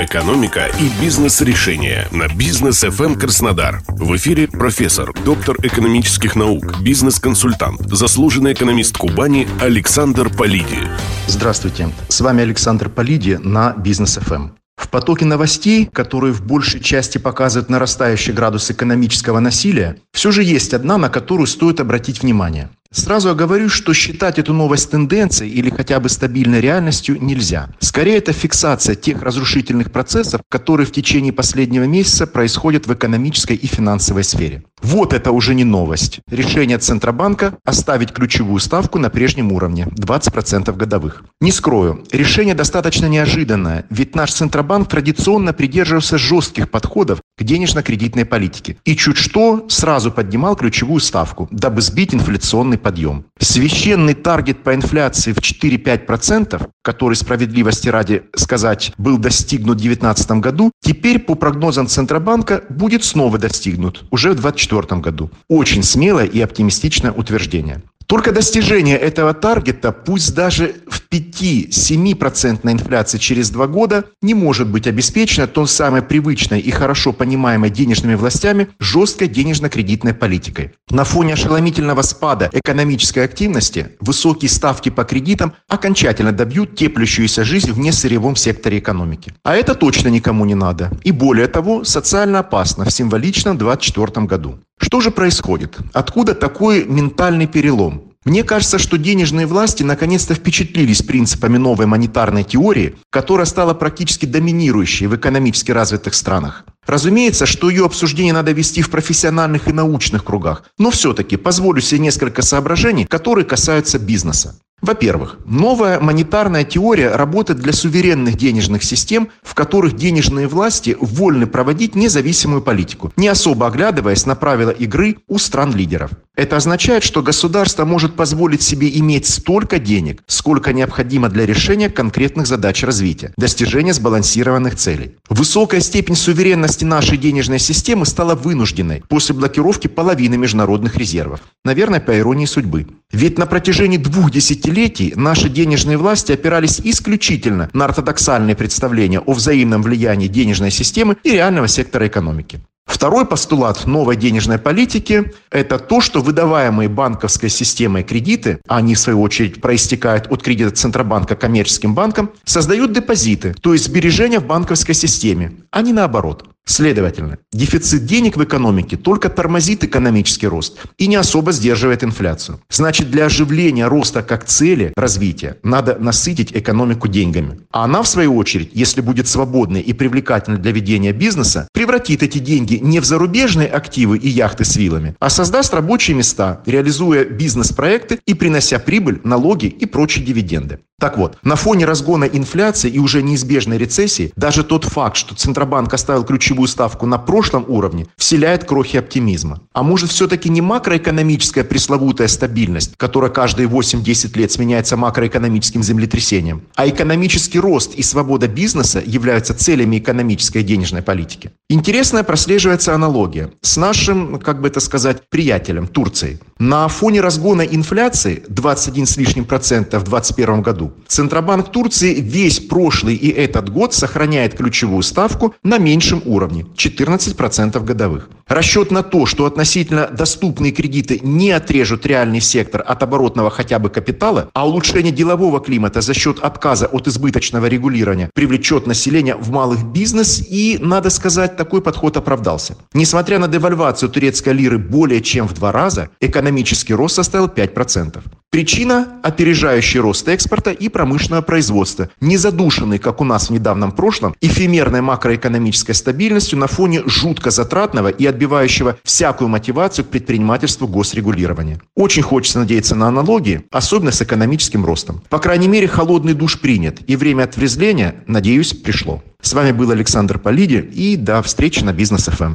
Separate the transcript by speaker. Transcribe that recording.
Speaker 1: Экономика и бизнес-решения на бизнес FM Краснодар. В эфире профессор, доктор экономических наук, бизнес-консультант, заслуженный экономист Кубани Александр Полиди.
Speaker 2: Здравствуйте. С вами Александр Полиди на бизнес FM. В потоке новостей, которые в большей части показывают нарастающий градус экономического насилия, все же есть одна, на которую стоит обратить внимание. Сразу оговорюсь, что считать эту новость тенденцией или хотя бы стабильной реальностью нельзя. Скорее, это фиксация тех разрушительных процессов, которые в течение последнего месяца происходят в экономической и финансовой сфере. Вот это уже не новость. Решение Центробанка оставить ключевую ставку на прежнем уровне – 20% годовых. Не скрою, решение достаточно неожиданное, ведь наш Центробанк традиционно придерживался жестких подходов к денежно-кредитной политике. И чуть что сразу поднимал ключевую ставку, дабы сбить инфляционный подъем. Священный таргет по инфляции в 4-5%, который справедливости ради сказать был достигнут в 2019 году, теперь по прогнозам Центробанка будет снова достигнут уже в 2024 году. Очень смелое и оптимистичное утверждение. Только достижение этого таргета, пусть даже 5-7% инфляции через два года, не может быть обеспечено той самой привычной и хорошо понимаемой денежными властями жесткой денежно-кредитной политикой. На фоне ошеломительного спада экономической активности высокие ставки по кредитам окончательно добьют теплющуюся жизнь в несырьевом секторе экономики. А это точно никому не надо. И более того, социально опасно в символичном 2024 году. Что же происходит? Откуда такой ментальный перелом? Мне кажется, что денежные власти наконец-то впечатлились принципами новой монетарной теории, которая стала практически доминирующей в экономически развитых странах. Разумеется, что ее обсуждение надо вести в профессиональных и научных кругах, но все-таки позволю себе несколько соображений, которые касаются бизнеса. Во-первых, новая монетарная теория работает для суверенных денежных систем, в которых денежные власти вольны проводить независимую политику, не особо оглядываясь на правила игры у стран-лидеров. Это означает, что государство может позволить себе иметь столько денег, сколько необходимо для решения конкретных задач развития, достижения сбалансированных целей. Высокая степень суверенности нашей денежной системы стала вынужденной после блокировки половины международных резервов. Наверное, по иронии судьбы. Ведь на протяжении двух десятилетий наши денежные власти опирались исключительно на ортодоксальные представления о взаимном влиянии денежной системы и реального сектора экономики. Второй постулат новой денежной политики – это то, что выдаваемые банковской системой кредиты, а они в свою очередь проистекают от кредита Центробанка коммерческим банкам, создают депозиты, то есть сбережения в банковской системе, а не наоборот. Следовательно, дефицит денег в экономике только тормозит экономический рост и не особо сдерживает инфляцию. Значит, для оживления роста как цели развития надо насытить экономику деньгами. А она, в свою очередь, если будет свободной и привлекательной для ведения бизнеса, превратит эти деньги не в зарубежные активы и яхты с вилами, а создаст рабочие места, реализуя бизнес-проекты и принося прибыль, налоги и прочие дивиденды. Так вот, на фоне разгона инфляции и уже неизбежной рецессии, даже тот факт, что Центробанк оставил ключевую ставку на прошлом уровне, вселяет крохи оптимизма. А может все-таки не макроэкономическая пресловутая стабильность, которая каждые 8-10 лет сменяется макроэкономическим землетрясением, а экономический рост и свобода бизнеса являются целями экономической и денежной политики. Интересная прослеживается аналогия с нашим, как бы это сказать, приятелем Турцией. На фоне разгона инфляции 21 с лишним процентов в 2021 году Центробанк Турции весь прошлый и этот год сохраняет ключевую ставку на меньшем уровне – 14% годовых. Расчет на то, что относительно доступные кредиты не отрежут реальный сектор от оборотного хотя бы капитала, а улучшение делового климата за счет отказа от избыточного регулирования привлечет население в малых бизнес и, надо сказать, такой подход оправдался. Несмотря на девальвацию турецкой лиры более чем в два раза, экономический рост составил 5%. Причина – опережающий рост экспорта и промышленного производства, не задушенный, как у нас в недавнем прошлом, эфемерной макроэкономической стабильностью на фоне жутко затратного и отбивающего всякую мотивацию к предпринимательству госрегулирования. Очень хочется надеяться на аналогии, особенно с экономическим ростом. По крайней мере, холодный душ принят, и время отрезвления, надеюсь, пришло. С вами был Александр Полиди, и до встречи на Бизнес ФМ.